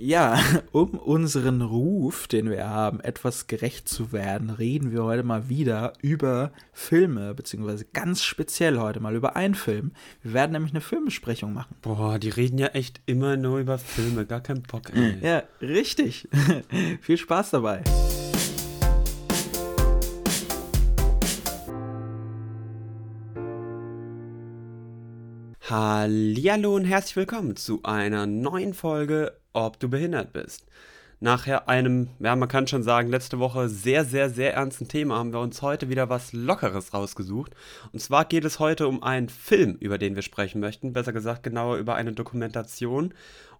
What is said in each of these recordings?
Ja, um unseren Ruf, den wir haben, etwas gerecht zu werden, reden wir heute mal wieder über Filme, beziehungsweise ganz speziell heute mal über einen Film. Wir werden nämlich eine Filmbesprechung machen. Boah, die reden ja echt immer nur über Filme, gar kein Bock. Ey. Ja, richtig. Viel Spaß dabei. Hallihallo und herzlich willkommen zu einer neuen Folge Ob du behindert bist. Nachher einem, ja, man kann schon sagen, letzte Woche sehr, sehr, sehr ernsten Thema haben wir uns heute wieder was Lockeres rausgesucht. Und zwar geht es heute um einen Film, über den wir sprechen möchten. Besser gesagt, genauer über eine Dokumentation.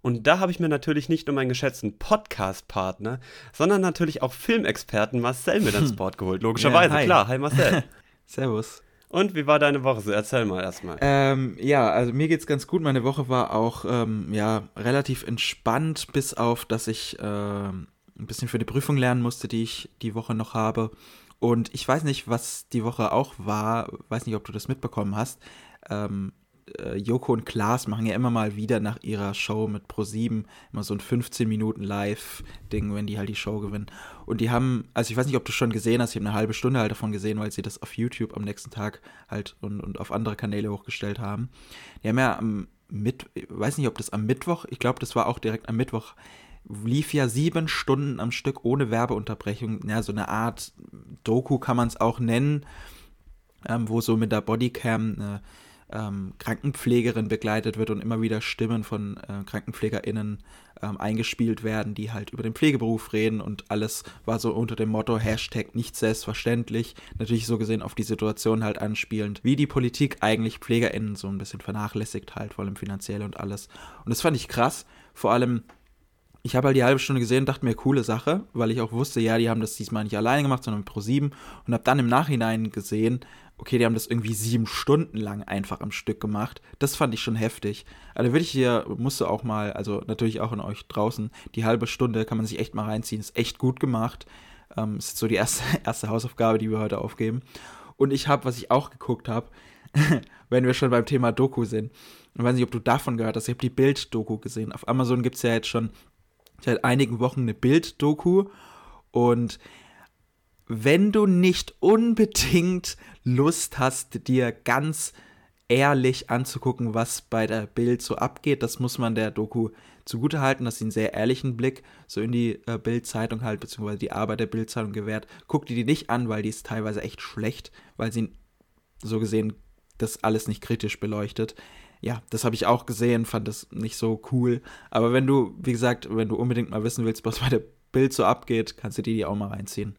Und da habe ich mir natürlich nicht nur meinen geschätzten Podcast-Partner, sondern natürlich auch Filmexperten Marcel mit ins Board geholt. Logischerweise, Ja, klar. Hi Marcel. Servus. Und wie war deine Woche? Erzähl mal erstmal. Ähm, ja, also mir geht's ganz gut. Meine Woche war auch ähm, ja relativ entspannt, bis auf, dass ich ähm, ein bisschen für die Prüfung lernen musste, die ich die Woche noch habe. Und ich weiß nicht, was die Woche auch war. Weiß nicht, ob du das mitbekommen hast. Ähm, äh, Joko und Klaas machen ja immer mal wieder nach ihrer Show mit Pro7 immer so ein 15 Minuten Live-Ding, wenn die halt die Show gewinnen. Und die haben, also ich weiß nicht, ob du schon gesehen hast, ich habe eine halbe Stunde halt davon gesehen, weil sie das auf YouTube am nächsten Tag halt und, und auf andere Kanäle hochgestellt haben. Die haben ja am ich weiß nicht, ob das am Mittwoch, ich glaube, das war auch direkt am Mittwoch, lief ja sieben Stunden am Stück ohne Werbeunterbrechung. Ja, so eine Art Doku kann man es auch nennen, ähm, wo so mit der Bodycam eine ähm, Krankenpflegerin begleitet wird und immer wieder Stimmen von äh, KrankenpflegerInnen ähm, eingespielt werden, die halt über den Pflegeberuf reden und alles war so unter dem Motto Hashtag nicht selbstverständlich. Natürlich so gesehen auf die Situation halt anspielend, wie die Politik eigentlich PflegerInnen so ein bisschen vernachlässigt halt, vor allem finanziell und alles. Und das fand ich krass, vor allem ich habe halt die halbe Stunde gesehen und dachte mir, coole Sache, weil ich auch wusste, ja, die haben das diesmal nicht alleine gemacht, sondern pro sieben und habe dann im Nachhinein gesehen, okay, die haben das irgendwie sieben Stunden lang einfach am Stück gemacht. Das fand ich schon heftig. Also würde ich hier, musst du auch mal, also natürlich auch in euch draußen, die halbe Stunde kann man sich echt mal reinziehen, ist echt gut gemacht. Ähm, ist so die erste, erste Hausaufgabe, die wir heute aufgeben. Und ich habe, was ich auch geguckt habe, wenn wir schon beim Thema Doku sind, ich weiß nicht, ob du davon gehört hast, ich habe die Bild-Doku gesehen. Auf Amazon gibt es ja jetzt schon seit einigen Wochen eine Bild-Doku und wenn du nicht unbedingt Lust hast, dir ganz ehrlich anzugucken, was bei der Bild so abgeht, das muss man der Doku zugutehalten, dass sie einen sehr ehrlichen Blick so in die äh, Bild-Zeitung halt, beziehungsweise die Arbeit der Bild-Zeitung gewährt. Guck dir die nicht an, weil die ist teilweise echt schlecht, weil sie so gesehen das alles nicht kritisch beleuchtet ja, das habe ich auch gesehen, fand das nicht so cool. Aber wenn du, wie gesagt, wenn du unbedingt mal wissen willst, was bei der Bild so abgeht, kannst du die, die auch mal reinziehen.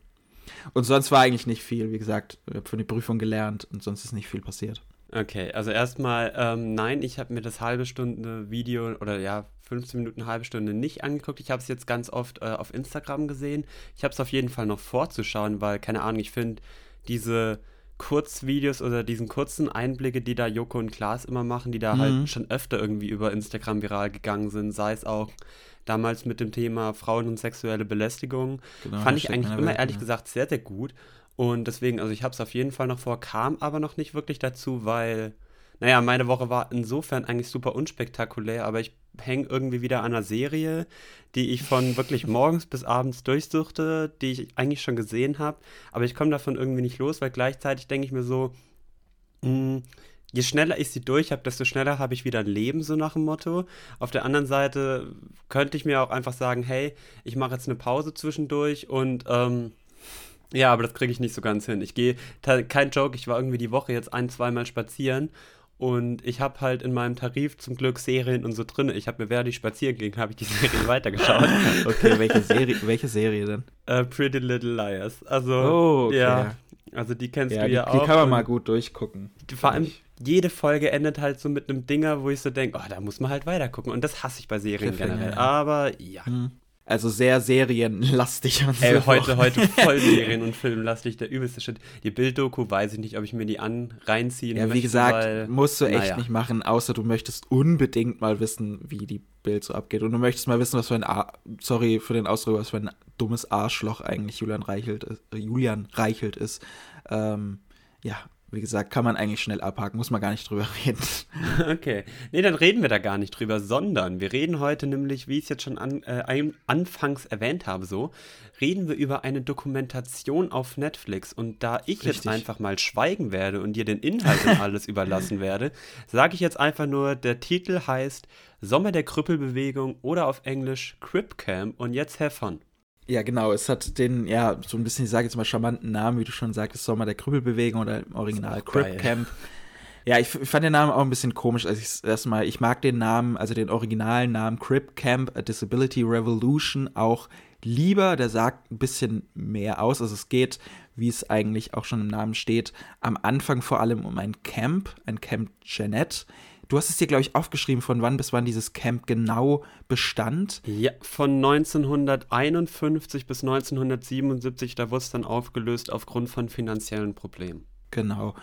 Und sonst war eigentlich nicht viel. Wie gesagt, ich habe von der Prüfung gelernt und sonst ist nicht viel passiert. Okay, also erstmal, ähm, nein, ich habe mir das halbe Stunde Video oder ja, 15 Minuten, halbe Stunde nicht angeguckt. Ich habe es jetzt ganz oft äh, auf Instagram gesehen. Ich habe es auf jeden Fall noch vorzuschauen, weil, keine Ahnung, ich finde diese Kurzvideos oder diesen kurzen Einblicke, die da Joko und Klaas immer machen, die da Mhm. halt schon öfter irgendwie über Instagram viral gegangen sind, sei es auch damals mit dem Thema Frauen und sexuelle Belästigung, Genau, fand ich eigentlich immer Welt, ehrlich ja. gesagt sehr, sehr gut. Und deswegen, also ich habe es auf jeden Fall noch vor, kam aber noch nicht wirklich dazu, weil, naja, meine Woche war insofern eigentlich super unspektakulär, aber ich hänge irgendwie wieder an einer Serie, die ich von wirklich morgens bis abends durchsuchte, die ich eigentlich schon gesehen habe, aber ich komme davon irgendwie nicht los, weil gleichzeitig denke ich mir so, mh, je schneller ich sie durch habe, desto schneller habe ich wieder ein Leben, so nach dem Motto. Auf der anderen Seite könnte ich mir auch einfach sagen, hey, ich mache jetzt eine Pause zwischendurch und ähm, ja, aber das kriege ich nicht so ganz hin. Ich gehe, kein Joke, ich war irgendwie die Woche jetzt ein, zweimal spazieren und ich habe halt in meinem Tarif zum Glück Serien und so drin. Ich habe mir, während ich spazieren ging, habe ich die Serie weitergeschaut. Okay, welche Serie, welche Serie denn? äh, Pretty Little Liars. Also, Oh, okay. ja, also die kennst Ja, du die, ja die auch. kann man mal gut durchgucken. Vor allem, jede Folge endet halt so mit einem Dinger, wo ich so denke, oh, da muss man halt weitergucken. Und das hasse ich bei Serien generell. ja. Aber ja. Hm. Also sehr serienlastig und Ey, so. heute, heute voll Serien- und Filmlastig, der übelste Shit. Die Bilddoku weiß ich nicht, ob ich mir die an reinziehen Ja, wie möchte, gesagt, weil, musst du echt naja. nicht machen, außer du möchtest unbedingt mal wissen, wie die Bild so abgeht. Und du möchtest mal wissen, was für ein, Ar sorry für den Ausdruck, was für ein dummes Arschloch eigentlich Julian Reichelt ist. Äh, Julian Reichelt ist. Ähm, ja, wie gesagt, kann man eigentlich schnell abhaken, muss man gar nicht drüber reden. Okay. Nee, dann reden wir da gar nicht drüber, sondern wir reden heute nämlich, wie ich es jetzt schon an, äh, anfangs erwähnt habe, so, reden wir über eine Dokumentation auf Netflix. Und da ich Richtig. jetzt einfach mal schweigen werde und dir den Inhalt und alles überlassen werde, sage ich jetzt einfach nur, der Titel heißt Sommer der Krüppelbewegung oder auf Englisch Crip Camp und jetzt have fun. Ja, genau. Es hat den, ja, so ein bisschen, ich sage jetzt mal, charmanten Namen, wie du schon sagtest, Sommer der Krüppelbewegung oder im Original Crip Camp. Ja, ich, fand den Namen auch ein bisschen komisch, als ich erstmal, ich mag den Namen, also den originalen Namen Crip Camp, A Disability Revolution auch lieber. Der sagt ein bisschen mehr aus. Also es geht, wie es eigentlich auch schon im Namen steht, am Anfang vor allem um ein Camp, ein Camp Jeanette, Du hast es dir, glaube ich, aufgeschrieben, von wann bis wann dieses Camp genau bestand. Ja, von 1951 bis 1977, da wurde es dann aufgelöst aufgrund von finanziellen Problemen. Genau.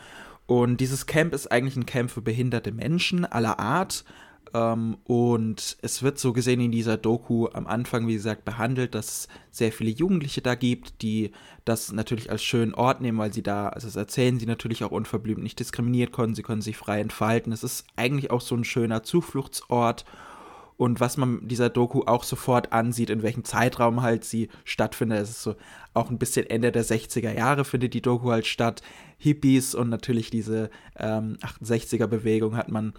Und dieses Camp ist eigentlich ein Camp für behinderte Menschen aller Art. Ähm, und es wird so gesehen in dieser Doku am Anfang, wie gesagt, behandelt, dass es sehr viele Jugendliche da gibt, die das natürlich als schönen Ort nehmen, weil sie da, also das erzählen sie natürlich auch unverblümt, nicht diskriminiert konnten, sie können sich frei entfalten. Es ist eigentlich auch so ein schöner Zufluchtsort. Und was man dieser Doku auch sofort ansieht, in welchem Zeitraum halt sie stattfindet, es ist so auch ein bisschen Ende der 60er Jahre findet die Doku halt statt. Hippies und natürlich diese ähm, 68er-Bewegung hat man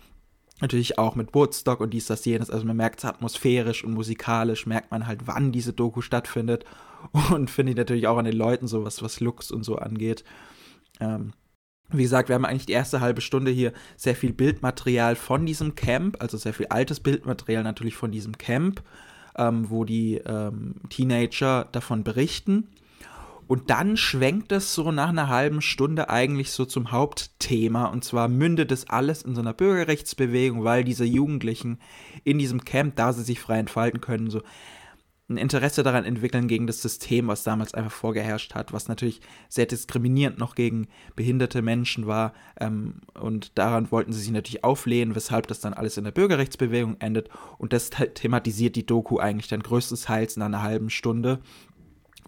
Natürlich auch mit Woodstock und dies, das, jenes. Also man merkt es atmosphärisch und musikalisch, merkt man halt, wann diese Doku stattfindet. Und finde ich natürlich auch an den Leuten so, was, was Looks und so angeht. Ähm, wie gesagt, wir haben eigentlich die erste halbe Stunde hier sehr viel Bildmaterial von diesem Camp, also sehr viel altes Bildmaterial natürlich von diesem Camp, ähm, wo die ähm, Teenager davon berichten. Und dann schwenkt es so nach einer halben Stunde eigentlich so zum Hauptthema. Und zwar mündet es alles in so einer Bürgerrechtsbewegung, weil diese Jugendlichen in diesem Camp, da sie sich frei entfalten können, so ein Interesse daran entwickeln gegen das System, was damals einfach vorgeherrscht hat, was natürlich sehr diskriminierend noch gegen behinderte Menschen war. Ähm, und daran wollten sie sich natürlich auflehnen, weshalb das dann alles in der Bürgerrechtsbewegung endet. Und das thematisiert die Doku eigentlich dann größtenteils in einer halben Stunde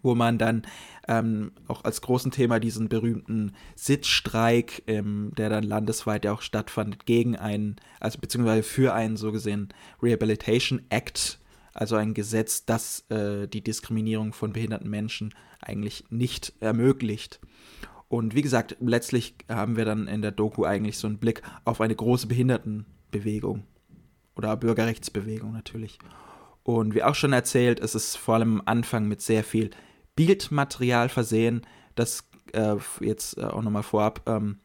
wo man dann ähm, auch als großen Thema diesen berühmten Sitzstreik, ähm, der dann landesweit ja auch stattfand, gegen einen, also beziehungsweise für einen so gesehen Rehabilitation Act, also ein Gesetz, das äh, die Diskriminierung von behinderten Menschen eigentlich nicht ermöglicht. Und wie gesagt, letztlich haben wir dann in der Doku eigentlich so einen Blick auf eine große Behindertenbewegung oder Bürgerrechtsbewegung natürlich. Und wie auch schon erzählt, ist es vor allem am Anfang mit sehr viel Bildmaterial versehen. Das äh, jetzt äh, auch nochmal vorab ähm,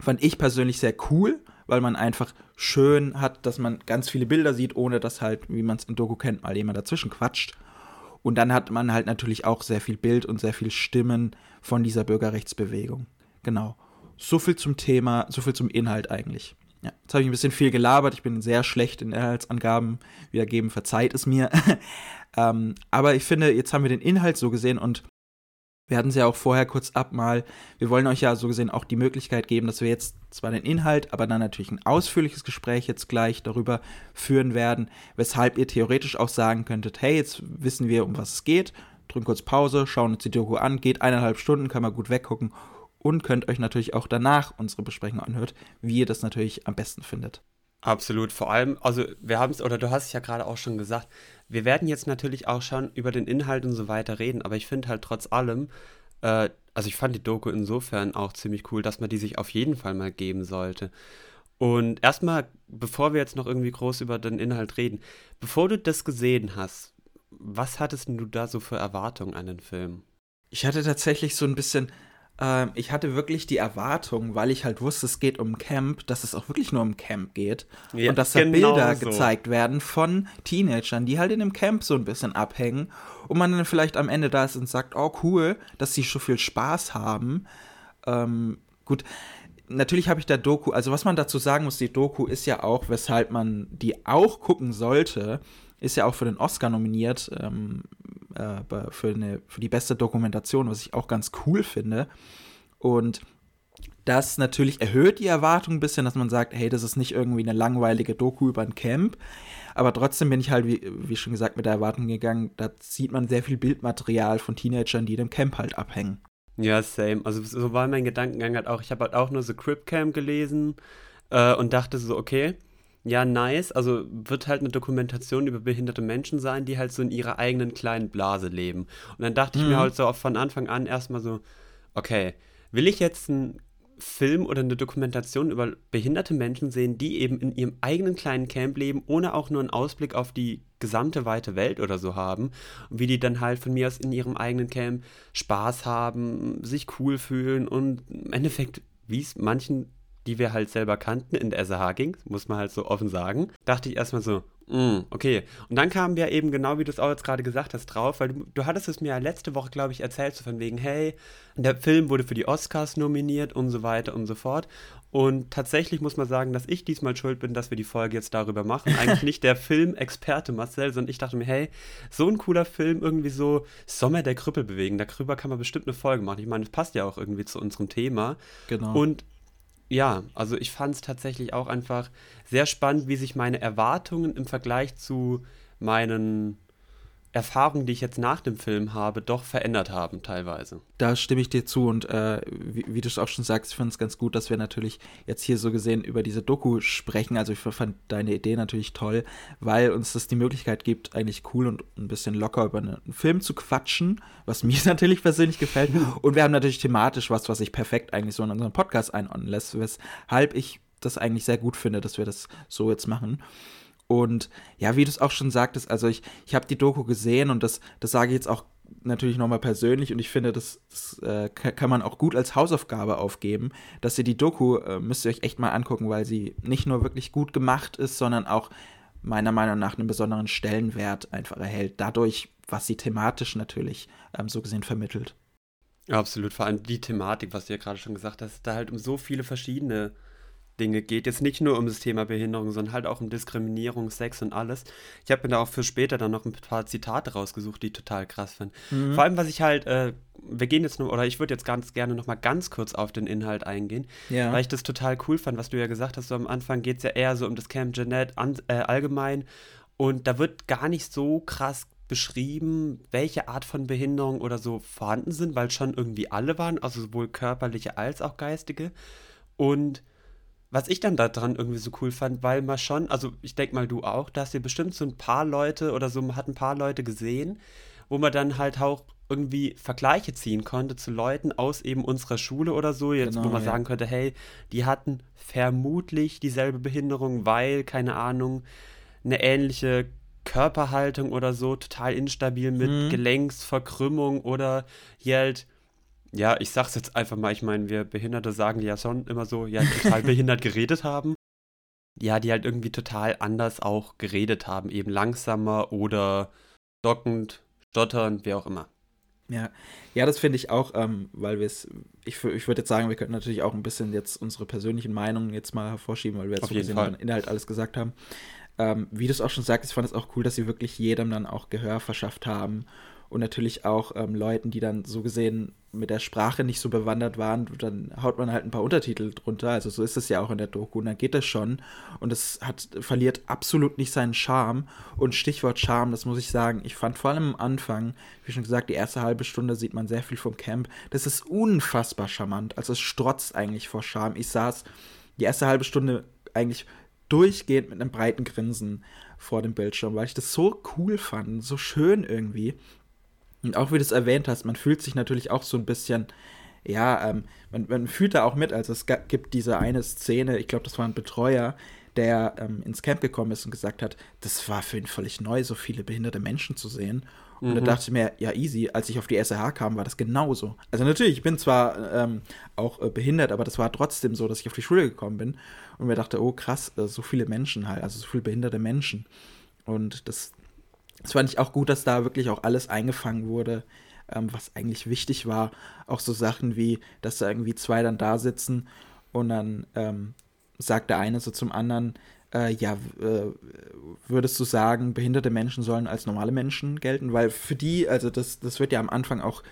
fand ich persönlich sehr cool, weil man einfach schön hat, dass man ganz viele Bilder sieht, ohne dass halt, wie man es in Doku kennt, mal jemand dazwischen quatscht. Und dann hat man halt natürlich auch sehr viel Bild und sehr viel Stimmen von dieser Bürgerrechtsbewegung. Genau. So viel zum Thema, so viel zum Inhalt eigentlich. Ja, jetzt habe ich ein bisschen viel gelabert. Ich bin sehr schlecht in Inhaltsangaben wiedergeben. Verzeiht es mir. ähm, aber ich finde, jetzt haben wir den Inhalt so gesehen und wir hatten es ja auch vorher kurz ab mal. Wir wollen euch ja so gesehen auch die Möglichkeit geben, dass wir jetzt zwar den Inhalt, aber dann natürlich ein ausführliches Gespräch jetzt gleich darüber führen werden, weshalb ihr theoretisch auch sagen könntet, hey, jetzt wissen wir, um was es geht. Drücken kurz Pause, schauen uns die Doku an, geht eineinhalb Stunden, kann man gut weggucken und könnt euch natürlich auch danach unsere Besprechung anhört, wie ihr das natürlich am besten findet. Absolut, vor allem, also wir haben es, oder du hast es ja gerade auch schon gesagt, wir werden jetzt natürlich auch schon über den Inhalt und so weiter reden, aber ich finde halt trotz allem, äh, also ich fand die Doku insofern auch ziemlich cool, dass man die sich auf jeden Fall mal geben sollte. Und erstmal, bevor wir jetzt noch irgendwie groß über den Inhalt reden, bevor du das gesehen hast, was hattest du da so für Erwartungen an den Film? Ich hatte tatsächlich so ein bisschen, ähm, ich hatte wirklich die Erwartung, weil ich halt wusste, es geht um Camp, dass es auch wirklich nur um Camp geht. Ja, und dass da genau Bilder so. gezeigt werden von Teenagern, die halt in dem Camp so ein bisschen abhängen. Und man dann vielleicht am Ende da ist und sagt, oh cool, dass sie so viel Spaß haben. Ähm, gut, natürlich habe ich da Doku, also was man dazu sagen muss, die Doku ist ja auch, weshalb man die auch gucken sollte, ist ja auch für den Oscar nominiert, ähm, äh, für, eine, für die beste Dokumentation, was ich auch ganz cool finde. Und das natürlich erhöht die Erwartung ein bisschen, dass man sagt, hey, das ist nicht irgendwie eine langweilige Doku über ein Camp. Aber trotzdem bin ich halt, wie, wie schon gesagt, mit der Erwartung gegangen, da sieht man sehr viel Bildmaterial von Teenagern, die dem Camp halt abhängen. Ja, same. Also so war mein Gedankengang halt auch. Ich habe halt auch nur so Crip Camp gelesen äh, und dachte so, okay, ja, nice. Also wird halt eine Dokumentation über behinderte Menschen sein, die halt so in ihrer eigenen kleinen Blase leben. Und dann dachte ich mir Mhm. halt so von Anfang an erstmal so, okay, will ich jetzt einen Film oder eine Dokumentation über behinderte Menschen sehen, die eben in ihrem eigenen kleinen Camp leben, ohne auch nur einen Ausblick auf die gesamte weite Welt oder so haben. Und wie die dann halt von mir aus in ihrem eigenen Camp Spaß haben, sich cool fühlen und im Endeffekt, wie es manchen, die wir halt selber kannten, in der SAH ging, muss man halt so offen sagen, dachte ich erstmal so, mm, okay. Und dann kamen wir eben genau, wie du es auch jetzt gerade gesagt hast, drauf, weil du, du hattest es mir ja letzte Woche, glaube ich, erzählt, so von wegen, hey, der Film wurde für die Oscars nominiert und so weiter und so fort. Und tatsächlich muss man sagen, dass ich diesmal schuld bin, dass wir die Folge jetzt darüber machen. Eigentlich nicht der Filmexperte Marcel, sondern ich dachte mir, hey, so ein cooler Film, irgendwie so Sommer der Krüppel bewegen. Darüber kann man bestimmt eine Folge machen. Ich meine, das passt ja auch irgendwie zu unserem Thema. Genau. Und ja, also ich fand es tatsächlich auch einfach sehr spannend, wie sich meine Erwartungen im Vergleich zu meinen Erfahrungen, die ich jetzt nach dem Film habe, doch verändert haben teilweise. Da stimme ich dir zu und äh, wie, wie du es auch schon sagst, ich finde es ganz gut, dass wir natürlich jetzt hier so gesehen über diese Doku sprechen. Also ich fand deine Idee natürlich toll, weil uns das die Möglichkeit gibt, eigentlich cool und ein bisschen locker über einen Film zu quatschen, was mir natürlich persönlich gefällt. Und wir haben natürlich thematisch was, was sich perfekt eigentlich so in unseren Podcast einordnen lässt, weshalb ich das eigentlich sehr gut finde, dass wir das so jetzt machen. Und ja, wie du es auch schon sagtest, also ich, ich habe die Doku gesehen und das, das sage ich jetzt auch natürlich nochmal persönlich und ich finde, das, das äh, ka- kann man auch gut als Hausaufgabe aufgeben, dass ihr die Doku, äh, müsst ihr euch echt mal angucken, weil sie nicht nur wirklich gut gemacht ist, sondern auch meiner Meinung nach einen besonderen Stellenwert einfach erhält, dadurch, was sie thematisch natürlich ähm, so gesehen vermittelt. Absolut, vor allem die Thematik, was du ja gerade schon gesagt hast, da halt um so viele verschiedene Dinge geht. Jetzt nicht nur um das Thema Behinderung, sondern halt auch um Diskriminierung, Sex und alles. Ich habe mir da auch für später dann noch ein paar Zitate rausgesucht, die ich total krass finde. Mhm. Vor allem, was ich halt, äh, wir gehen jetzt nur, oder ich würde jetzt ganz gerne noch mal ganz kurz auf den Inhalt eingehen, Ja. weil ich das total cool fand, was du ja gesagt hast. So am Anfang geht es ja eher so um das Camp Jeanette an, äh, allgemein und da wird gar nicht so krass beschrieben, welche Art von Behinderung oder so vorhanden sind, weil schon irgendwie alle waren, also sowohl körperliche als auch geistige. Und was ich dann daran irgendwie so cool fand, weil man schon, also ich denke mal du auch, da hast du bestimmt so ein paar Leute oder so, man hat ein paar Leute gesehen, wo man dann halt auch irgendwie Vergleiche ziehen konnte zu Leuten aus eben unserer Schule oder so, jetzt wo Genau, man ja. sagen könnte, hey, die hatten vermutlich dieselbe Behinderung, weil, keine Ahnung, eine ähnliche Körperhaltung oder so, total instabil mit Mhm. Gelenksverkrümmung oder hier halt, ja, ich sag's jetzt einfach mal, ich meine, wir Behinderte sagen ja schon immer so, ja, total behindert geredet haben. Ja, die halt irgendwie total anders auch geredet haben, eben langsamer oder stockend, stotternd, wie auch immer. Ja, ja, das finde ich auch, ähm, weil wir es, ich, ich würde jetzt sagen, wir könnten natürlich auch ein bisschen jetzt unsere persönlichen Meinungen jetzt mal hervorschieben, weil wir jetzt Auf so jeden Fall. den Inhalt alles gesagt haben. Ähm, wie du es auch schon sagst, ich fand es auch cool, dass sie wirklich jedem dann auch Gehör verschafft haben und natürlich auch ähm, Leuten, die dann so gesehen mit der Sprache nicht so bewandert waren, dann haut man halt ein paar Untertitel drunter, also so ist es ja auch in der Doku und dann geht das schon. Und es hat, verliert absolut nicht seinen Charme. Und Stichwort Charme, das muss ich sagen, ich fand vor allem am Anfang, wie schon gesagt, die erste halbe Stunde sieht man sehr viel vom Camp, das ist unfassbar charmant, also es strotzt eigentlich vor Charme, ich saß die erste halbe Stunde eigentlich durchgehend mit einem breiten Grinsen vor dem Bildschirm, weil ich das so cool fand, so schön irgendwie. Und auch wie du es erwähnt hast, man fühlt sich natürlich auch so ein bisschen, ja, ähm, man, man fühlt da auch mit. Also es gibt diese eine Szene, ich glaube, das war ein Betreuer, der ähm, ins Camp gekommen ist und gesagt hat, das war für ihn völlig neu, so viele behinderte Menschen zu sehen. Und da Mhm. dachte ich mir, ja, easy, als ich auf die SRH kam, war das genauso. Also natürlich, ich bin zwar ähm, auch äh, behindert, aber das war trotzdem so, dass ich auf die Schule gekommen bin und mir dachte, oh krass, äh, so viele Menschen halt, also so viele behinderte Menschen. Und das, das fand ich auch gut, dass da wirklich auch alles eingefangen wurde, ähm, was eigentlich wichtig war. Auch so Sachen wie, dass da irgendwie zwei dann da sitzen und dann ähm, sagt der eine so zum anderen, äh, ja, äh, würdest du sagen, behinderte Menschen sollen als normale Menschen gelten? Weil für die, also das, das wird ja am Anfang auch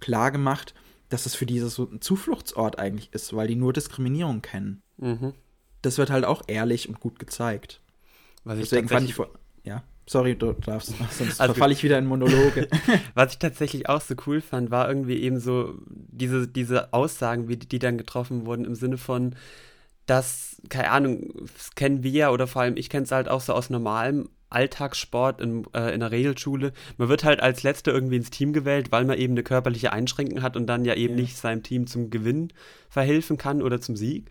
klar gemacht, dass es für diese so ein Zufluchtsort eigentlich ist, weil die nur Diskriminierung kennen. Mhm. Das wird halt auch ehrlich und gut gezeigt. Was ich Deswegen fand tatsächlich- ich vor. Ja. Sorry, du darfst, sonst also, verfalle ich wieder in Monologe. Was ich tatsächlich auch so cool fand, war irgendwie eben so diese, diese Aussagen, wie die, die dann getroffen wurden, im Sinne von, dass, keine Ahnung, das kennen wir ja oder vor allem ich kenne es halt auch so aus normalem Alltagssport in, äh, in der Regelschule. Man wird halt als Letzter irgendwie ins Team gewählt, weil man eben eine körperliche Einschränkung hat und dann ja eben ja. nicht seinem Team zum Gewinn verhelfen kann oder zum Sieg.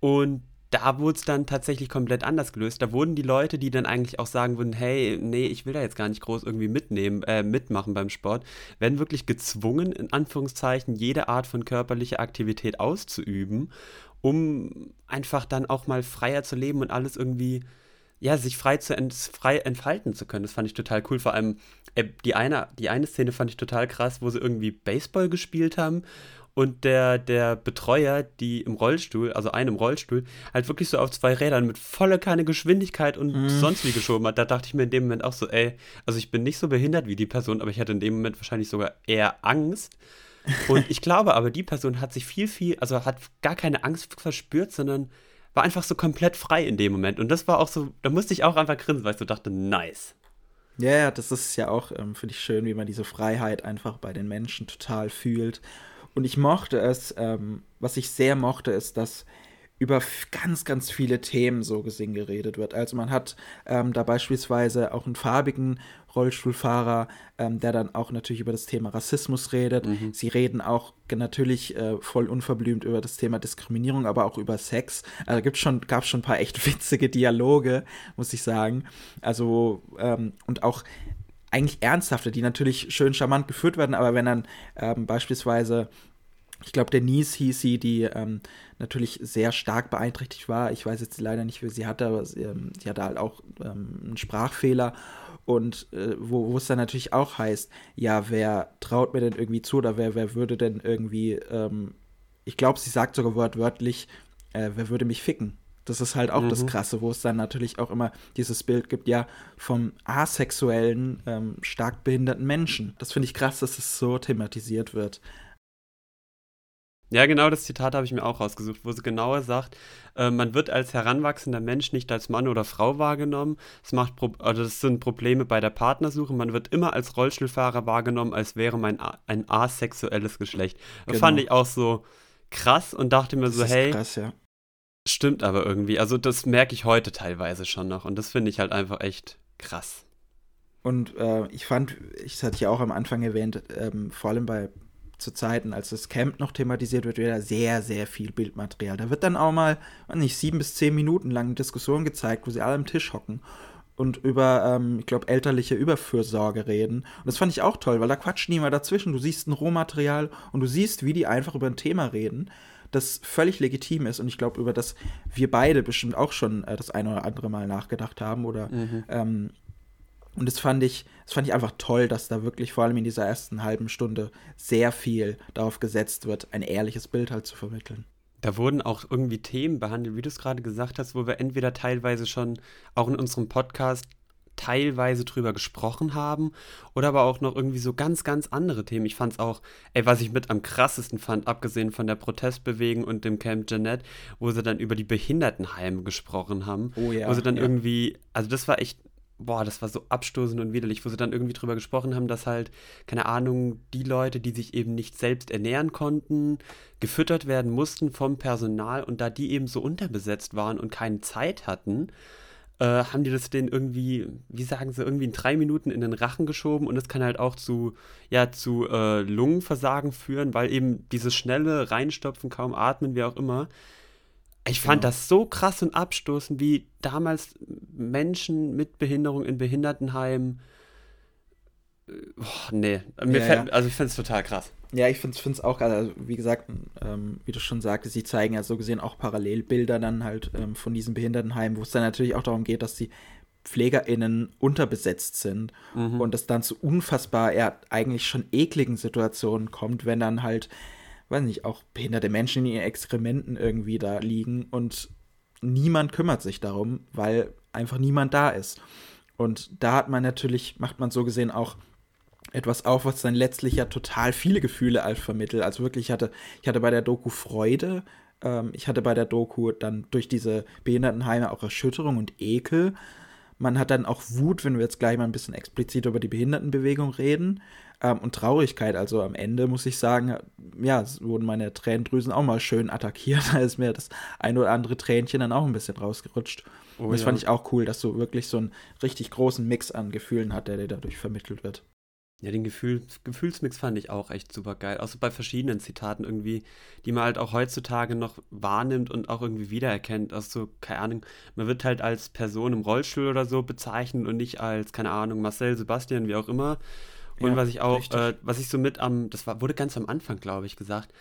Und da wurde es dann tatsächlich komplett anders gelöst. Da wurden die Leute, die dann eigentlich auch sagen würden, hey, nee, ich will da jetzt gar nicht groß irgendwie mitnehmen, äh, mitmachen beim Sport, werden wirklich gezwungen, in Anführungszeichen, jede Art von körperlicher Aktivität auszuüben, um einfach dann auch mal freier zu leben und alles irgendwie, ja, sich frei, zu ent frei entfalten zu können. Das fand ich total cool. Vor allem, äh, die, eine, die eine Szene fand ich total krass, wo sie irgendwie Baseball gespielt haben und der, der Betreuer, die im Rollstuhl, also einen im Rollstuhl, halt wirklich so auf zwei Rädern mit voller keine Geschwindigkeit und mm. sonst wie geschoben hat. Da dachte ich mir in dem Moment auch so, ey, also ich bin nicht so behindert wie die Person, aber ich hatte in dem Moment wahrscheinlich sogar eher Angst. Und ich glaube aber, die Person hat sich viel, viel, also hat gar keine Angst verspürt, sondern war einfach so komplett frei in dem Moment. Und das war auch so, da musste ich auch einfach grinsen, weil ich so dachte, nice. Ja, ja, das ist ja auch, ähm, finde ich schön, wie man diese Freiheit einfach bei den Menschen total fühlt. Und ich mochte es, ähm, was ich sehr mochte, ist, dass über ganz, ganz viele Themen so gesehen geredet wird. Also man hat ähm, da beispielsweise auch einen farbigen Rollstuhlfahrer, ähm, der dann auch natürlich über das Thema Rassismus redet. Mhm. Sie reden auch natürlich äh, voll unverblümt über das Thema Diskriminierung, aber auch über Sex. Also gibt's schon, gab schon ein paar echt witzige Dialoge, muss ich sagen. Also ähm, und auch eigentlich ernsthafte, die natürlich schön charmant geführt werden, aber wenn dann ähm, beispielsweise ich glaube, Denise hieß sie, die ähm, natürlich sehr stark beeinträchtigt war. Ich weiß jetzt leider nicht, wie sie hatte, aber sie, ähm, sie hatte halt auch ähm, einen Sprachfehler. Und äh, wo, es dann natürlich auch heißt, ja, wer traut mir denn irgendwie zu oder wer, wer würde denn irgendwie, ähm, ich glaube, sie sagt sogar wortwörtlich, äh, wer würde mich ficken? Das ist halt auch mhm. das Krasse, wo es dann natürlich auch immer dieses Bild gibt, ja, vom asexuellen, ähm, stark behinderten Menschen. Das finde ich krass, dass es so thematisiert wird. Ja, genau das Zitat habe ich mir auch rausgesucht, wo sie genauer sagt, äh, man wird als heranwachsender Mensch nicht als Mann oder Frau wahrgenommen. Es macht Pro also das sind Probleme bei der Partnersuche. Man wird immer als Rollstuhlfahrer wahrgenommen, als wäre man ein asexuelles Geschlecht. Das genau. fand ich auch so krass und dachte mir so, hey, krass, ja. Stimmt aber irgendwie. Also das merke ich heute teilweise schon noch und das finde ich halt einfach echt krass. Und äh, ich fand, ich hatte ja auch am Anfang erwähnt, ähm, vor allem bei zu Zeiten, als das Camp noch thematisiert wird, wieder sehr, sehr viel Bildmaterial. Da wird dann auch mal, nicht, sieben bis zehn Minuten lang Diskussion gezeigt, wo sie alle am Tisch hocken und über, ähm, ich glaube, elterliche Überfürsorge reden. Und das fand ich auch toll, weil da quatscht niemand dazwischen. Du siehst ein Rohmaterial und du siehst, wie die einfach über ein Thema reden das völlig legitim ist und ich glaube, über das wir beide bestimmt auch schon äh, das eine oder andere Mal nachgedacht haben oder mhm. ähm, und das fand ich, das fand ich einfach toll, dass da wirklich vor allem in dieser ersten halben Stunde sehr viel darauf gesetzt wird, ein ehrliches Bild halt zu vermitteln. Da wurden auch irgendwie Themen behandelt, wie du es gerade gesagt hast, wo wir entweder teilweise schon auch in unserem Podcast teilweise drüber gesprochen haben oder aber auch noch irgendwie so ganz, ganz andere Themen. Ich fand es auch, ey, was ich mit am krassesten fand, abgesehen von der Protestbewegung und dem Camp Jeanette, wo sie dann über die Behindertenheime gesprochen haben. Oh ja. Wo sie dann ja. irgendwie, also das war echt, boah, das war so abstoßend und widerlich, wo sie dann irgendwie drüber gesprochen haben, dass halt, keine Ahnung, die Leute, die sich eben nicht selbst ernähren konnten, gefüttert werden mussten vom Personal und da die eben so unterbesetzt waren und keine Zeit hatten, äh, haben die das denen irgendwie, wie sagen sie, irgendwie in drei Minuten in den Rachen geschoben und das kann halt auch zu, ja, zu äh, Lungenversagen führen, weil eben dieses schnelle Reinstopfen, kaum atmen, wie auch immer. Ich fand genau. das so krass und abstoßend, wie damals Menschen mit Behinderung in Behindertenheimen. Oh, nee, mir ja, fällt, ja. also ich finde es total krass. Ja, ich finde es auch, also wie gesagt, ähm, wie du schon sagtest, sie zeigen ja so gesehen auch Parallelbilder dann halt ähm, von diesen Behindertenheimen, wo es dann natürlich auch darum geht, dass die PflegerInnen unterbesetzt sind mhm. und es dann zu unfassbar, ja, eigentlich schon ekligen Situationen kommt, wenn dann halt, weiß nicht, auch behinderte Menschen in ihren Exkrementen irgendwie da liegen und niemand kümmert sich darum, weil einfach niemand da ist. Und da hat man natürlich, macht man so gesehen auch etwas auf, was dann letztlich ja total viele Gefühle als vermittelt. Also wirklich, ich hatte, ich hatte bei der Doku Freude, ähm, ich hatte bei der Doku dann durch diese Behindertenheime auch Erschütterung und Ekel. man hat dann auch Wut, wenn wir jetzt gleich mal ein bisschen explizit über die Behindertenbewegung reden. Ähm, und Traurigkeit. Also am Ende muss ich sagen, ja, wurden meine Tränendrüsen auch mal schön attackiert. Da ist mir das ein oder andere Tränchen dann auch ein bisschen rausgerutscht. Oh, und das ja. fand ich auch cool, dass so wirklich so einen richtig großen Mix an Gefühlen hat, der dir dadurch vermittelt wird. Ja, den Gefühl, Gefühlsmix fand ich auch echt super geil. Auch so bei verschiedenen Zitaten irgendwie, die man halt auch heutzutage noch wahrnimmt und auch irgendwie wiedererkennt. Also, keine Ahnung, man wird halt als Person im Rollstuhl oder so bezeichnet und nicht als, keine Ahnung, Marcel, Sebastian, wie auch immer. Und ja, was ich auch, äh, was ich so mit am, das war, wurde ganz am Anfang, glaube ich, gesagt,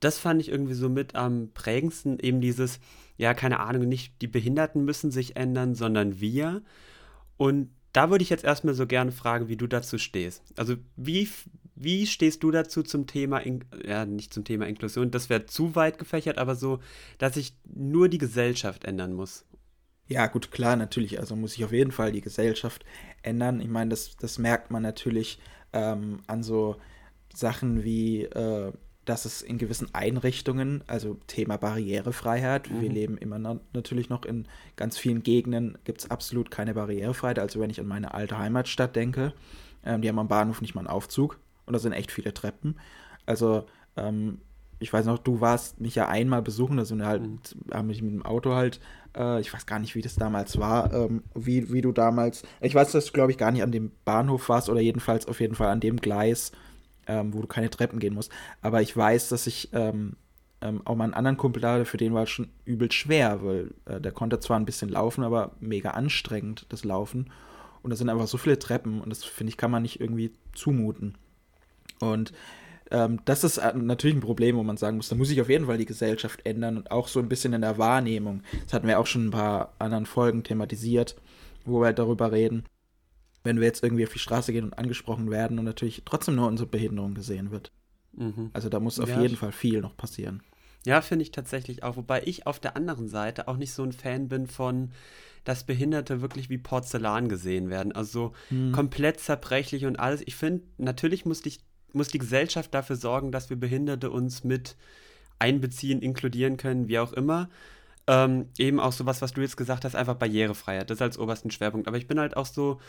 das fand ich irgendwie so mit am prägendsten, eben dieses, ja, keine Ahnung, nicht die Behinderten müssen sich ändern, sondern wir. Und da würde ich jetzt erstmal so gerne fragen, wie du dazu stehst. Also, wie, wie stehst du dazu zum Thema, In ja, nicht zum Thema Inklusion, das wäre zu weit gefächert, aber so, dass sich nur die Gesellschaft ändern muss. Ja, gut, klar, natürlich. Also muss sich auf jeden Fall die Gesellschaft ändern. Ich meine, das, das merkt man natürlich ähm, an so Sachen wie, äh, dass es in gewissen Einrichtungen, also Thema Barrierefreiheit, mhm. wir leben immer noch, natürlich noch in ganz vielen Gegenden, gibt es absolut keine Barrierefreiheit. Also wenn ich an meine alte Heimatstadt denke, ähm, die haben am Bahnhof nicht mal einen Aufzug und da sind echt viele Treppen. Also ähm, ich weiß noch, du warst mich ja einmal besuchen, da sind wir halt, mhm. haben mich mit dem Auto halt äh, ich weiß gar nicht, wie das damals war, ähm, wie, wie du damals, ich weiß, dass du, glaube ich, gar nicht an dem Bahnhof warst oder jedenfalls auf jeden Fall an dem Gleis, ähm, wo du keine Treppen gehen musst. Aber ich weiß, dass ich ähm, ähm auch mal einen anderen Kumpel hatte, für den war es schon übel schwer, weil äh, der konnte zwar ein bisschen laufen, aber mega anstrengend, das Laufen. Und da sind einfach so viele Treppen und das, finde ich, kann man nicht irgendwie zumuten. Und ähm, das ist äh, natürlich ein Problem, wo man sagen muss, da muss sich auf jeden Fall die Gesellschaft ändern und auch so ein bisschen in der Wahrnehmung. Das hatten wir auch schon ein paar anderen Folgen thematisiert, wo wir halt darüber reden, wenn wir jetzt irgendwie auf die Straße gehen und angesprochen werden und natürlich trotzdem nur unsere Behinderung gesehen wird. Mhm. Also da muss auf ja, jeden Fall viel noch passieren. Ja, finde ich tatsächlich auch. Wobei ich auf der anderen Seite auch nicht so ein Fan bin von, dass Behinderte wirklich wie Porzellan gesehen werden. Also hm. komplett zerbrechlich und alles. Ich finde, natürlich muss dich muss die Gesellschaft dafür sorgen, dass wir Behinderte uns mit einbeziehen, inkludieren können, wie auch immer. Ähm, eben auch sowas, was du jetzt gesagt hast, einfach Barrierefreiheit, das als obersten Schwerpunkt. Aber ich bin halt auch so,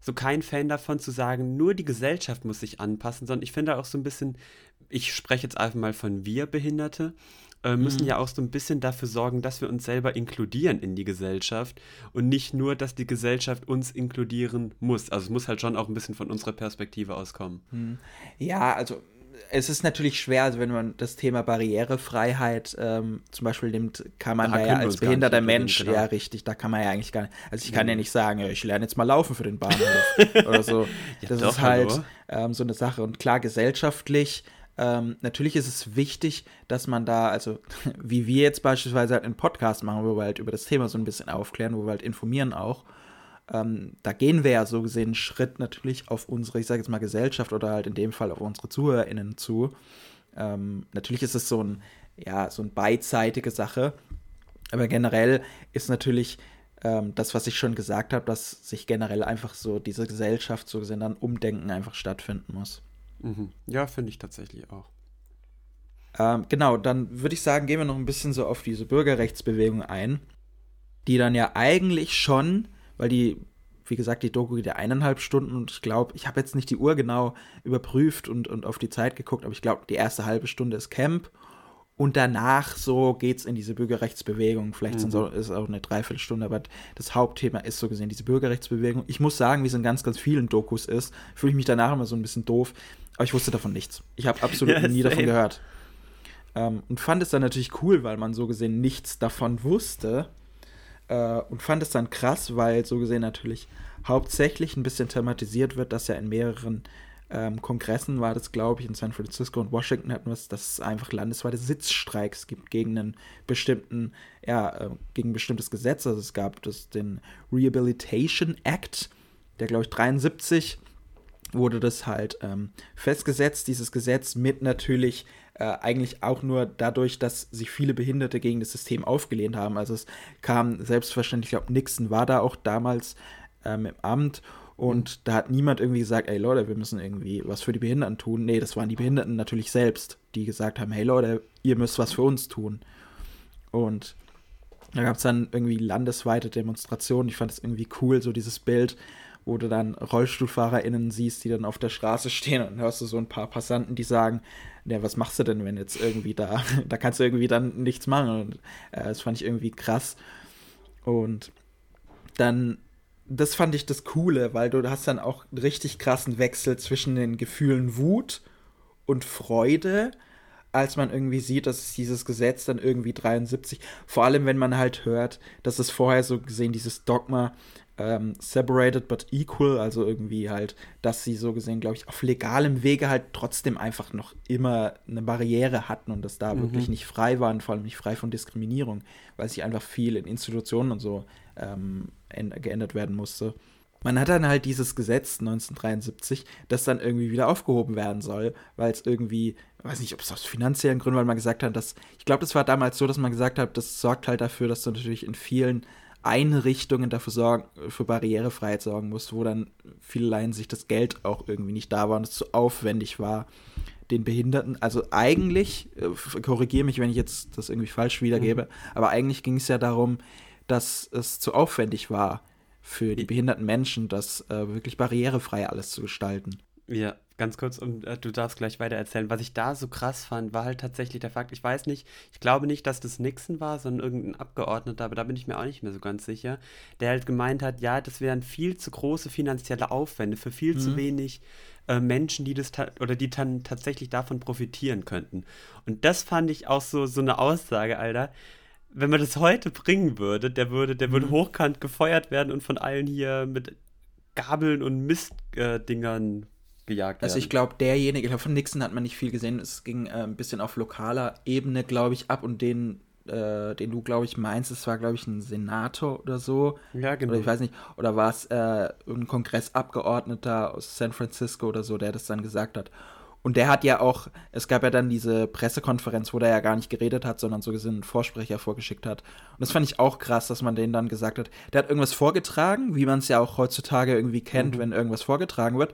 so kein Fan davon zu sagen, nur die Gesellschaft muss sich anpassen, sondern ich finde auch so ein bisschen, ich spreche jetzt einfach mal von wir Behinderte, äh, müssen mhm. ja auch so ein bisschen dafür sorgen, dass wir uns selber inkludieren in die Gesellschaft und nicht nur, dass die Gesellschaft uns inkludieren muss. Also es muss halt schon auch ein bisschen von unserer Perspektive auskommen. Mhm. Ja, also es ist natürlich schwer, also wenn man das Thema Barrierefreiheit ähm, zum Beispiel nimmt, kann man da, ja als behinderter Mensch, genau. ja richtig, da kann man ja eigentlich gar nicht, also ich kann ja, ja nicht sagen, ich lerne jetzt mal laufen für den Bahnhof oder so. ja, das doch, ist halt ähm, so eine Sache und klar gesellschaftlich ähm, natürlich ist es wichtig, dass man da, also wie wir jetzt beispielsweise halt einen Podcast machen, wo wir halt über das Thema so ein bisschen aufklären, wo wir halt informieren auch. Ähm, da gehen wir ja so gesehen einen Schritt natürlich auf unsere, ich sage jetzt mal Gesellschaft oder halt in dem Fall auf unsere ZuhörerInnen zu. Ähm, natürlich ist es so ein, ja, so eine beidseitige Sache. Aber generell ist natürlich ähm, das, was ich schon gesagt habe, dass sich generell einfach so diese Gesellschaft so gesehen dann Umdenken einfach stattfinden muss. Mhm. Ja, finde ich tatsächlich auch. Ähm, genau, dann würde ich sagen, gehen wir noch ein bisschen so auf diese Bürgerrechtsbewegung ein, die dann ja eigentlich schon, weil die, wie gesagt, die Doku geht ja eineinhalb Stunden und ich glaube, ich habe jetzt nicht die Uhr genau überprüft und, und auf die Zeit geguckt, aber ich glaube, die erste halbe Stunde ist Camp und danach so geht es in diese Bürgerrechtsbewegung. Vielleicht mhm. so, ist es auch eine Dreiviertelstunde, aber das Hauptthema ist so gesehen diese Bürgerrechtsbewegung. Ich muss sagen, wie es in ganz, ganz vielen Dokus ist, fühle ich mich danach immer so ein bisschen doof, aber ich wusste davon nichts. Ich habe absolut ja, nie davon gehört. Ähm, und fand es dann natürlich cool, weil man so gesehen nichts davon wusste. Äh, und fand es dann krass, weil so gesehen natürlich hauptsächlich ein bisschen thematisiert wird, dass ja in mehreren ähm, Kongressen war das, glaube ich, in San Francisco und Washington hatten wir es, dass es einfach landesweite Sitzstreiks gibt gegen einen bestimmten, ja, äh, gegen ein bestimmtes Gesetz. Also es gab das, den Rehabilitation Act, der, glaube ich, 73 wurde das halt ähm, festgesetzt, dieses Gesetz mit natürlich äh, eigentlich auch nur dadurch, dass sich viele Behinderte gegen das System aufgelehnt haben. Also es kam selbstverständlich, ich glaube, Nixon war da auch damals ähm, im Amt und mhm. da hat niemand irgendwie gesagt, ey Leute, wir müssen irgendwie was für die Behinderten tun. Nee, das waren die Behinderten natürlich selbst, die gesagt haben, hey Leute, ihr müsst was für uns tun. Und Da gab es dann irgendwie landesweite Demonstrationen. Ich fand es irgendwie cool, so dieses Bild, wo du dann RollstuhlfahrerInnen siehst, die dann auf der Straße stehen und hörst du so ein paar Passanten, die sagen, ja, was machst du denn, wenn jetzt irgendwie da, da kannst du irgendwie dann nichts machen. Und äh, das fand ich irgendwie krass. Und dann, das fand ich das Coole, weil du hast dann auch einen richtig krassen Wechsel zwischen den Gefühlen Wut und Freude, als man irgendwie sieht, dass dieses Gesetz dann irgendwie 73, vor allem wenn man halt hört, dass es vorher so gesehen dieses Dogma ähm, separated but equal, also irgendwie halt, dass sie so gesehen, glaube ich, auf legalem Wege halt trotzdem einfach noch immer eine Barriere hatten und dass da mhm. wirklich nicht frei waren, vor allem nicht frei von Diskriminierung, weil sich einfach viel in Institutionen und so ähm, geändert werden musste. Man hat dann halt dieses Gesetz 1973, das dann irgendwie wieder aufgehoben werden soll, weil es irgendwie, weiß nicht, ob es aus finanziellen Gründen, weil man gesagt hat, dass, ich glaube, das war damals so, dass man gesagt hat, das sorgt halt dafür, dass du natürlich in vielen Einrichtungen dafür sorgen, für Barrierefreiheit sorgen musst, wo dann vielerlei sich das Geld auch irgendwie nicht da war und es zu aufwendig war, den Behinderten. Also eigentlich, äh, korrigiere mich, wenn ich jetzt das irgendwie falsch wiedergebe, mhm. aber eigentlich ging es ja darum, dass es zu aufwendig war für die behinderten Menschen, das äh, wirklich barrierefrei alles zu gestalten. Ja, ganz kurz und äh, du darfst gleich weiter erzählen. Was ich da so krass fand, war halt tatsächlich der Fakt, ich weiß nicht, ich glaube nicht, dass das Nixon war, sondern irgendein Abgeordneter, aber da bin ich mir auch nicht mehr so ganz sicher, der halt gemeint hat, ja, das wären viel zu große finanzielle Aufwände für viel mhm. zu wenig äh, Menschen, die das oder die dann tatsächlich davon profitieren könnten. Und das fand ich auch so, so eine Aussage, Alter. Wenn man das heute bringen würde, der würde, der würde mhm. hochkant gefeuert werden und von allen hier mit Gabeln und Mistdingern äh, gejagt werden. Also ich glaube, derjenige, ich glaube, von Nixon hat man nicht viel gesehen. Es ging äh, ein bisschen auf lokaler Ebene, glaube ich, ab und den, äh, den du, glaube ich, meinst, es war, glaube ich, ein Senator oder so. Ja, genau. Oder ich weiß nicht, oder war es äh, ein Kongressabgeordneter aus San Francisco oder so, der das dann gesagt hat. Und der hat ja auch, es gab ja dann diese Pressekonferenz, wo der ja gar nicht geredet hat, sondern so gesehen einen Vorsprecher vorgeschickt hat. Und das fand ich auch krass, dass man den dann gesagt hat. Der hat irgendwas vorgetragen, wie man es ja auch heutzutage irgendwie kennt, mhm. wenn irgendwas vorgetragen wird.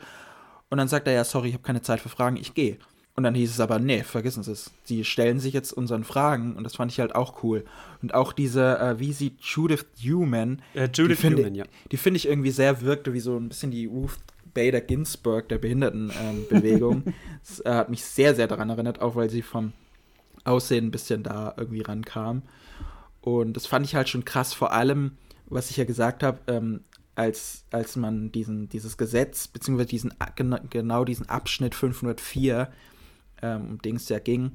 Und dann sagt er ja, sorry, ich habe keine Zeit für Fragen, ich gehe. Und dann hieß es aber, nee, vergessen Sie es. Sie stellen sich jetzt unseren Fragen und das fand ich halt auch cool. Und auch diese, äh, wie sie Judith Newman, äh, Judith die Newman, ja. Die finde ich irgendwie sehr wirkte wie so ein bisschen die Ruth Bader Ginsburg der Behindertenbewegung. Ähm, das äh, hat mich sehr, sehr daran erinnert, auch weil sie vom Aussehen ein bisschen da irgendwie rankam. Und das fand ich halt schon krass, vor allem, was ich ja gesagt habe, ähm, als, als man diesen, dieses Gesetz, beziehungsweise diesen, genau diesen Abschnitt 504, ähm, um den es ja ging,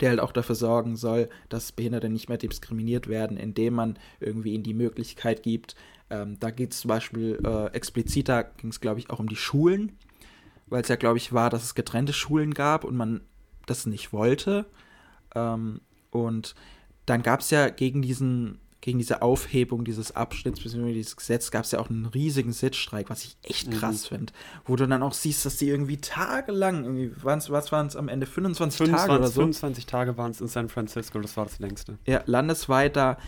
der halt auch dafür sorgen soll, dass Behinderte nicht mehr diskriminiert werden, indem man irgendwie ihnen die Möglichkeit gibt. Ähm, da geht es zum Beispiel äh, expliziter, ging es glaube ich auch um die Schulen, weil es ja glaube ich war, dass es getrennte Schulen gab und man das nicht wollte. Ähm, und dann gab es ja gegen diesen gegen diese Aufhebung dieses Abschnitts bzw. dieses Gesetz gab es ja auch einen riesigen Sitzstreik, was ich echt mhm. krass mhm. finde. Wo du dann auch siehst, dass die irgendwie tagelang, irgendwie waren's, was waren es am Ende, 25, 25 Tage oder so? 25 Tage waren es in San Francisco, das war das längste. Ja, landesweit da.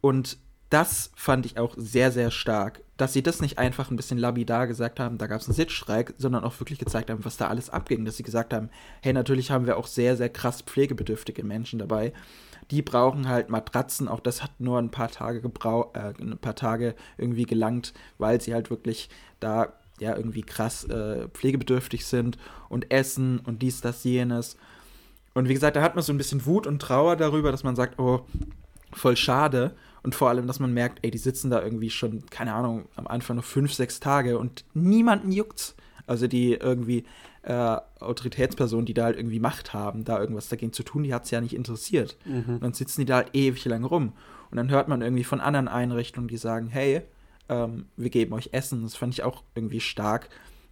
Und das fand ich auch sehr, sehr stark, dass sie das nicht einfach ein bisschen labidar gesagt haben, da gab es einen Sitzstreik, sondern auch wirklich gezeigt haben, was da alles abging. Dass sie gesagt haben, hey, natürlich haben wir auch sehr, sehr krass pflegebedürftige Menschen dabei die brauchen halt Matratzen. Auch das hat nur ein paar Tage gebraucht, äh, ein paar Tage irgendwie gelangt, weil sie halt wirklich da ja irgendwie krass äh, pflegebedürftig sind und essen und dies, das, jenes. Und wie gesagt, da hat man so ein bisschen Wut und Trauer darüber, dass man sagt, oh, voll schade. Und vor allem, dass man merkt, ey, die sitzen da irgendwie schon, keine Ahnung, am Anfang nur fünf, sechs Tage und niemanden juckt's. Also die irgendwie äh, Autoritätspersonen, die da halt irgendwie Macht haben, da irgendwas dagegen zu tun, die hat es ja nicht interessiert. Mhm. Und dann sitzen die da halt ewig lang rum. Und dann hört man irgendwie von anderen Einrichtungen, die sagen, hey, ähm, wir geben euch Essen. Das fand ich auch irgendwie stark,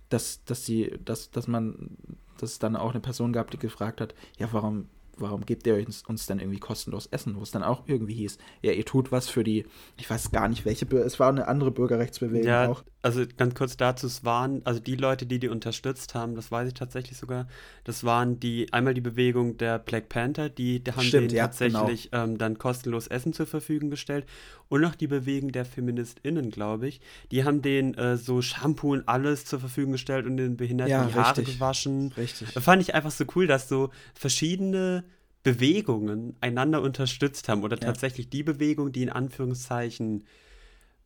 dass, dass sie, dass, dass man, dass es dann auch eine Person gab, die gefragt hat, ja, warum warum gebt ihr uns, uns dann irgendwie kostenlos Essen? Wo es dann auch irgendwie hieß, ja, ihr tut was für die, ich weiß gar nicht, welche, es war eine andere Bürgerrechtsbewegung ja, auch. Also ganz kurz dazu, es waren, also die Leute, die die unterstützt haben, das weiß ich tatsächlich sogar, das waren die, einmal die Bewegung der Black Panther, die, die haben Stimmt, ja, tatsächlich genau. ähm, dann kostenlos Essen zur Verfügung gestellt und noch die Bewegung der FeministInnen, glaube ich, die haben denen äh, so Shampoo und alles zur Verfügung gestellt und den Behinderten ja, die Haare gewaschen. Richtig. Da fand ich einfach so cool, dass so verschiedene Bewegungen einander unterstützt haben oder Ja. tatsächlich die Bewegung, die in Anführungszeichen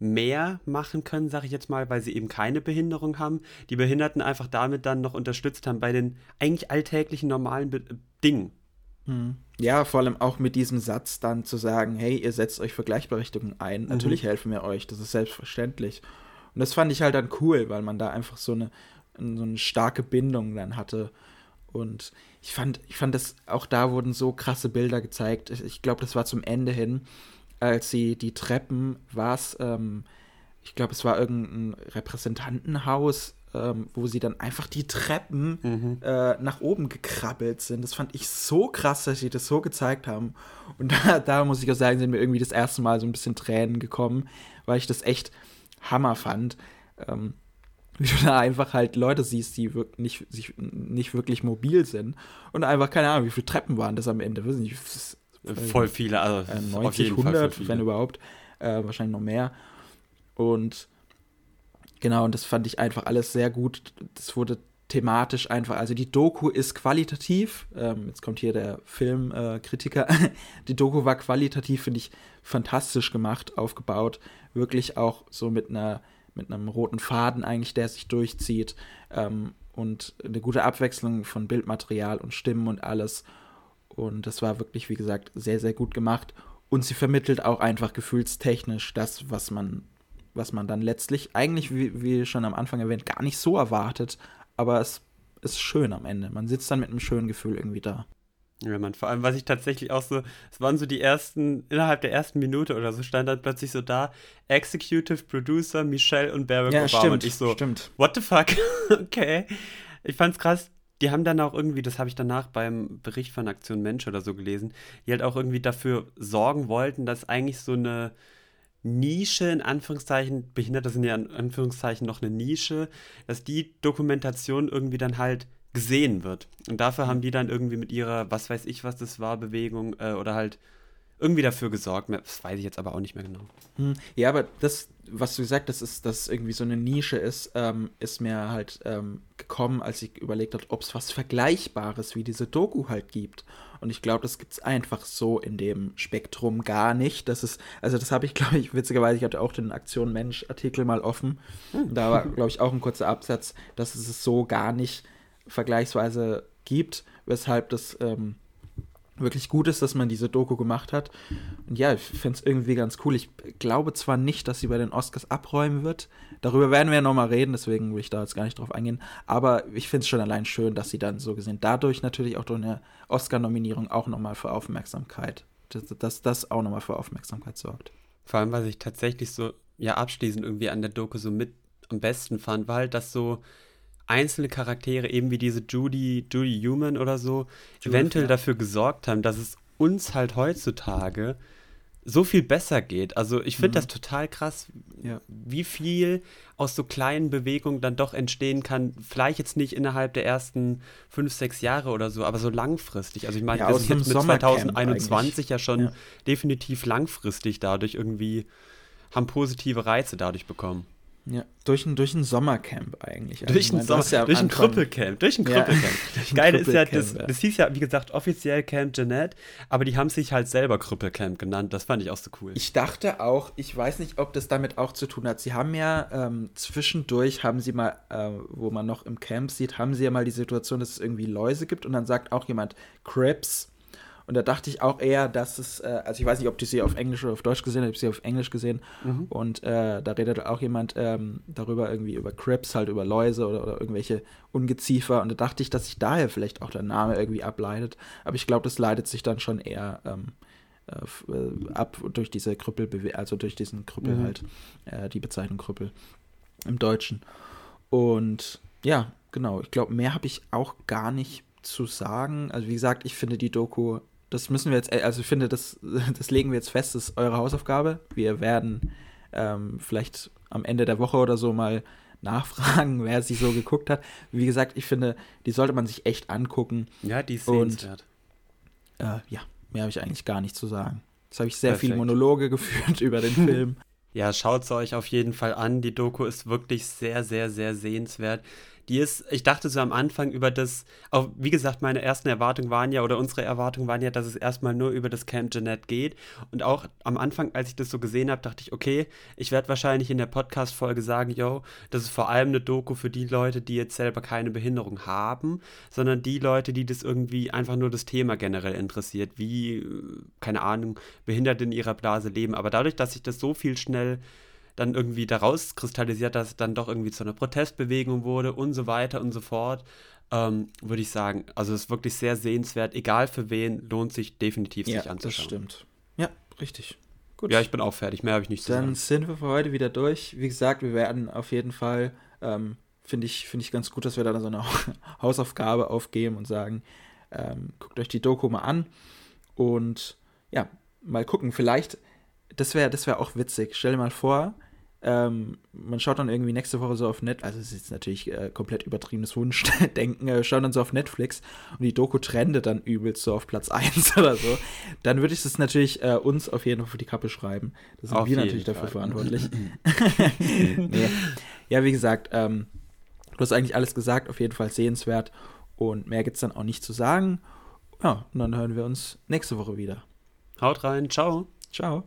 mehr machen können, sage ich jetzt mal, weil sie eben keine Behinderung haben, die Behinderten einfach damit dann noch unterstützt haben bei den eigentlich alltäglichen normalen Be Dingen. Hm. Ja, vor allem auch mit diesem Satz dann zu sagen, hey, ihr setzt euch für Gleichberechtigung ein. Natürlich helfen wir euch, das ist selbstverständlich. Und das fand ich halt dann cool, weil man da einfach so eine, so eine starke Bindung dann hatte. Und ich fand, ich fand das, auch da wurden so krasse Bilder gezeigt. Ich, ich glaube, das war zum Ende hin, als sie die Treppen, war es, ähm, ich glaube, es war irgendein Repräsentantenhaus, ähm, wo sie dann einfach die Treppen äh, nach oben gekrabbelt sind. Das fand ich so krass, dass sie das so gezeigt haben. Und da, da muss ich auch sagen, sind mir irgendwie das erste Mal so ein bisschen Tränen gekommen, weil ich das echt Hammer fand. Ähm, wie du da einfach halt Leute siehst, die nicht, sich, nicht wirklich mobil sind und einfach, keine Ahnung, wie viele Treppen waren das am Ende, weiß nicht, Voll viele, also äh, auf 90, jeden Fall voll 100, viele. wenn überhaupt, äh, wahrscheinlich noch mehr. Und genau, und das fand ich einfach alles sehr gut. Das wurde thematisch einfach, also die Doku ist qualitativ, ähm, jetzt kommt hier der Filmkritiker, äh, die Doku war qualitativ, finde ich, fantastisch gemacht, aufgebaut, wirklich auch so mit einer mit einem roten Faden eigentlich, der sich durchzieht ähm, und eine gute Abwechslung von Bildmaterial und Stimmen und alles. Und das war wirklich, wie gesagt, sehr, sehr gut gemacht. Und sie vermittelt auch einfach gefühlstechnisch das, was man, was man dann letztlich eigentlich, wie, wie schon am Anfang erwähnt, gar nicht so erwartet. Aber es ist schön am Ende. Man sitzt dann mit einem schönen Gefühl irgendwie da. Ja, man, vor allem, was ich tatsächlich auch so, es waren so die ersten, innerhalb der ersten Minute oder so, stand dann plötzlich so da, Executive Producer Michelle und Barack Ja, Obama. stimmt. Und ich so, stimmt. what the fuck? okay. Ich fand's krass. Die haben dann auch irgendwie, das habe ich danach beim Bericht von Aktion Mensch oder so gelesen, die halt auch irgendwie dafür sorgen wollten, dass eigentlich so eine Nische, in Anführungszeichen, Behinderte sind ja in Anführungszeichen noch eine Nische, dass die Dokumentation irgendwie dann halt gesehen wird. Und dafür haben die dann irgendwie mit ihrer, was weiß ich, was das war, Bewegung äh, oder halt irgendwie dafür gesorgt. Das weiß ich jetzt aber auch nicht mehr genau. Hm, Ja, aber das, was du gesagt hast, ist, dass es irgendwie so eine Nische ist, ähm, ist mir halt ähm, gekommen, als ich überlegt habe, ob es was Vergleichbares wie diese Doku halt gibt. Und ich glaube, das gibt es einfach so in dem Spektrum gar nicht. Das ist, also das habe ich, glaube ich, witzigerweise, ich hatte auch den Aktion Mensch-Artikel mal offen. Da war, glaube ich, auch ein kurzer Absatz, dass es es so gar nicht vergleichsweise gibt, weshalb das ähm, wirklich gut ist, dass man diese Doku gemacht hat. Und ja, ich finde es irgendwie ganz cool. Ich glaube zwar nicht, dass sie bei den Oscars abräumen wird. Darüber werden wir ja nochmal reden, deswegen will ich da jetzt gar nicht drauf eingehen. Aber ich finde es schon allein schön, dass sie dann so gesehen dadurch natürlich auch durch eine Oscar-Nominierung auch nochmal für Aufmerksamkeit, dass, dass das auch nochmal für Aufmerksamkeit sorgt. Vor allem, was ich tatsächlich so, ja, abschließend irgendwie an der Doku so mit am besten fand, war halt, dass so einzelne Charaktere, eben wie diese Judy, Judy Human oder so, Judith, eventuell ja. dafür gesorgt haben, dass es uns halt heutzutage so viel besser geht. Also ich finde Mhm. das total krass, Ja. wie viel aus so kleinen Bewegungen dann doch entstehen kann. Vielleicht jetzt nicht innerhalb der ersten fünf, sechs Jahre oder so, aber so langfristig. Also ich meine, Ja, sind einem jetzt mit Sommercamp 2021 ja schon Ja. definitiv langfristig dadurch irgendwie, haben positive Reize dadurch bekommen. Ja, durch ein, durch ein Sommercamp eigentlich. Also, durch ein, meine, Sommer, ja durch ein Krüppelcamp, durch ein Ja, Krüppelcamp. ein Geil ist ja, das, ja. das hieß ja, wie gesagt, offiziell Camp Jeanette, aber die haben sich halt selber Krüppelcamp genannt. Das fand ich auch so cool. Ich dachte auch, ich weiß nicht, ob das damit auch zu tun hat. Sie haben ja ähm, zwischendurch, haben sie mal, äh, wo man noch im Camp sieht, haben sie ja mal die Situation, dass es irgendwie Läuse gibt und dann sagt auch jemand Crips. Und da dachte ich auch eher, dass es, äh, also ich weiß nicht, ob die sie auf Englisch oder auf Deutsch gesehen hat, ich habe sie auf Englisch gesehen. Mhm. Und äh, da redet auch jemand ähm, darüber, irgendwie über Crips, halt über Läuse oder, oder irgendwelche Ungeziefer. Und da dachte ich, dass sich daher vielleicht auch der Name irgendwie ableitet. Aber ich glaube, das leitet sich dann schon eher ähm, äh, äh, ab durch diese Krüppel, also durch diesen Krüppel Mhm. halt, äh, die Bezeichnung Krüppel im Deutschen. Und ja, genau, ich glaube, mehr habe ich auch gar nicht zu sagen. Also wie gesagt, ich finde die Doku, das müssen wir jetzt, also ich finde, das, das legen wir jetzt fest, das ist eure Hausaufgabe. Wir werden ähm, vielleicht am Ende der Woche oder so mal nachfragen, wer sie so geguckt hat. Wie gesagt, ich finde, die sollte man sich echt angucken. Ja, die ist Und- sehenswert. Äh, ja, mehr habe ich eigentlich gar nicht zu sagen. Jetzt habe ich sehr viele Perfekt. Monologe geführt über den Film. Ja, schaut es euch auf jeden Fall an. Die Doku ist wirklich sehr, sehr, sehr sehenswert. Die ist, ich dachte so am Anfang über das, auch wie gesagt, meine ersten Erwartungen waren ja, oder unsere Erwartungen waren ja, dass es erstmal nur über das Camp Jeanette geht. Und auch am Anfang, als ich das so gesehen habe, dachte ich, okay, ich werde wahrscheinlich in der Podcast-Folge sagen, yo, das ist vor allem eine Doku für die Leute, die jetzt selber keine Behinderung haben, sondern die Leute, die das irgendwie einfach nur das Thema generell interessiert, wie, keine Ahnung, Behinderte in ihrer Blase leben. Aber dadurch, dass sich das so viel schnell dann irgendwie daraus kristallisiert, dass es dann doch irgendwie zu einer Protestbewegung wurde und so weiter und so fort, ähm, würde ich sagen, also es ist wirklich sehr sehenswert, egal für wen, lohnt sich definitiv ja, sich anzuschauen. Das stimmt. Ja, richtig. Gut. Ja, ich bin auch fertig, mehr habe ich nicht zu sagen. Dann sind wir für heute wieder durch. Wie gesagt, wir werden auf jeden Fall, ähm, finde ich, find ich ganz gut, dass wir da so eine Hausaufgabe aufgeben und sagen, ähm, guckt euch die Doku mal an und ja, mal gucken, vielleicht das wäre das wär auch witzig. Stell dir mal vor, ähm, man schaut dann irgendwie nächste Woche so auf Netflix, also es ist jetzt natürlich äh, komplett übertriebenes Wunschdenken, äh, schaut dann so auf Netflix und die Doku trendet dann übelst so auf Platz 1 oder so, dann würde ich das natürlich äh, uns auf jeden Fall für die Kappe schreiben. Da sind auf wir natürlich Fall. dafür verantwortlich. nee. Ja, wie gesagt, ähm, du hast eigentlich alles gesagt, auf jeden Fall sehenswert und mehr gibt es dann auch nicht zu sagen. Ja, und dann hören wir uns nächste Woche wieder. Haut rein, ciao. Ciao.